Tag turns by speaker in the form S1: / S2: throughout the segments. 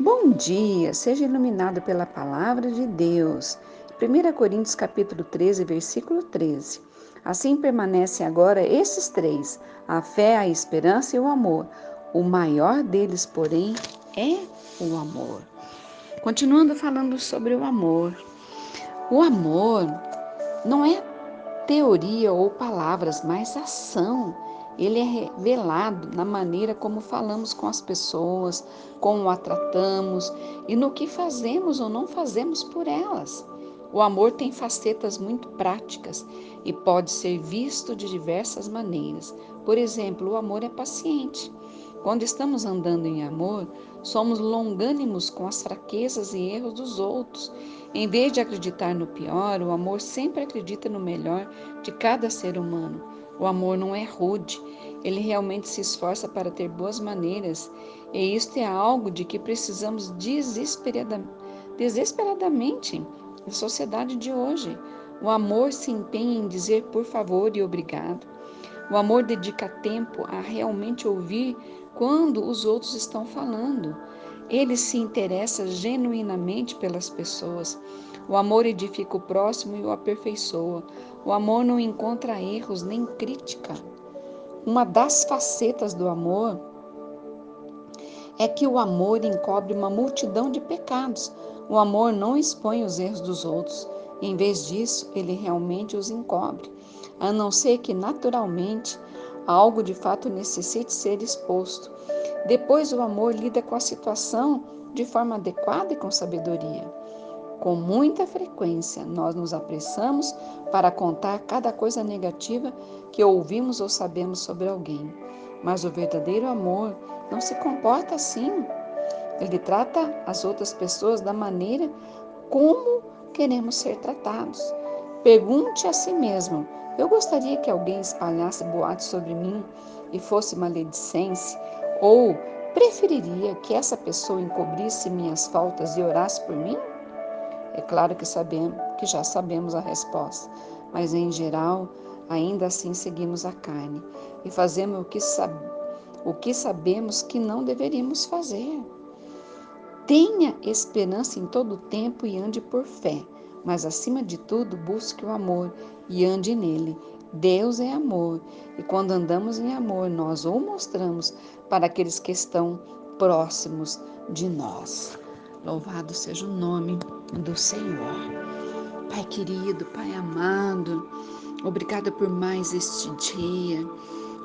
S1: Bom dia, seja iluminado pela palavra de Deus. 1 Coríntios capítulo 13, versículo 13. Assim permanecem agora esses três: a fé, a esperança e o amor. O maior deles, porém, é o amor. Continuando falando sobre o amor. O amor não é teoria ou palavras, mas ação ele é revelado na maneira como falamos com as pessoas, como a tratamos e no que fazemos ou não fazemos por elas. O amor tem facetas muito práticas e pode ser visto de diversas maneiras. Por exemplo, o amor é paciente. Quando estamos andando em amor, somos longânimos com as fraquezas e erros dos outros. Em vez de acreditar no pior, o amor sempre acredita no melhor de cada ser humano. O amor não é rude, ele realmente se esforça para ter boas maneiras, e isto é algo de que precisamos desesperadamente na sociedade de hoje. O amor se empenha em dizer por favor e obrigado. O amor dedica tempo a realmente ouvir quando os outros estão falando. Ele se interessa genuinamente pelas pessoas. O amor edifica o próximo e o aperfeiçoa. O amor não encontra erros nem crítica. Uma das facetas do amor é que o amor encobre uma multidão de pecados. O amor não expõe os erros dos outros. Em vez disso, ele realmente os encobre, a não ser que naturalmente algo de fato necessite ser exposto. Depois, o amor lida com a situação de forma adequada e com sabedoria. Com muita frequência, nós nos apressamos para contar cada coisa negativa que ouvimos ou sabemos sobre alguém. Mas o verdadeiro amor não se comporta assim. Ele trata as outras pessoas da maneira como queremos ser tratados. Pergunte a si mesmo: eu gostaria que alguém espalhasse boatos sobre mim e fosse maledicência? Ou preferiria que essa pessoa encobrisse minhas faltas e orasse por mim? É claro que sabemos, que já sabemos a resposta, mas em geral, ainda assim seguimos a carne e fazemos o que, sab o que sabemos que não deveríamos fazer. Tenha esperança em todo o tempo e ande por fé, mas acima de tudo, busque o amor e ande nele. Deus é amor, e quando andamos em amor, nós o mostramos para aqueles que estão próximos de nós. Louvado seja o nome do Senhor. Pai querido, Pai amado, obrigada por mais este dia.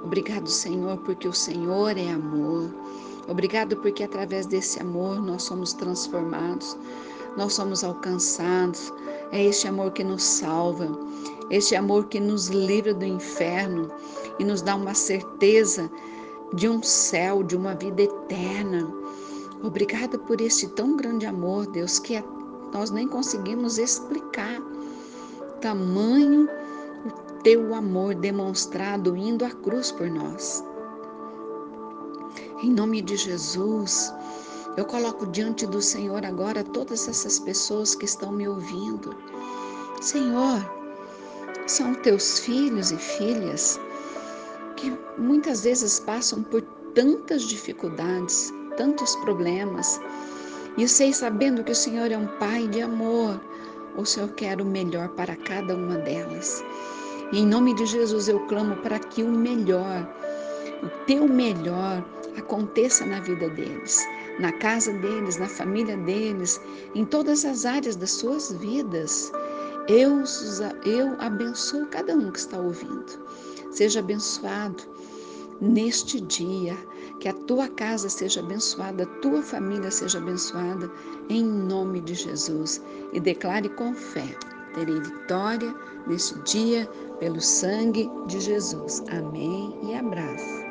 S1: Obrigado, Senhor, porque o Senhor é amor. Obrigado porque através desse amor nós somos transformados, nós somos alcançados. É este amor que nos salva, este amor que nos livra do inferno e nos dá uma certeza de um céu, de uma vida eterna. Obrigada por este tão grande amor, Deus, que é, nós nem conseguimos explicar. Tamanho o teu amor demonstrado indo à cruz por nós. Em nome de Jesus, eu coloco diante do Senhor agora todas essas pessoas que estão me ouvindo. Senhor, são teus filhos e filhas que muitas vezes passam por tantas dificuldades, tantos problemas. E sei, sabendo que o Senhor é um Pai de amor, o Senhor quer o melhor para cada uma delas. E em nome de Jesus eu clamo para que o melhor, o teu melhor, aconteça na vida deles, na casa deles, na família deles, em todas as áreas das suas vidas. Eu, eu abençoo cada um que está ouvindo. Seja abençoado neste dia. Que a tua casa seja abençoada, a tua família seja abençoada, em nome de Jesus. E declare com fé: terei vitória neste dia pelo sangue de Jesus. Amém e abraço.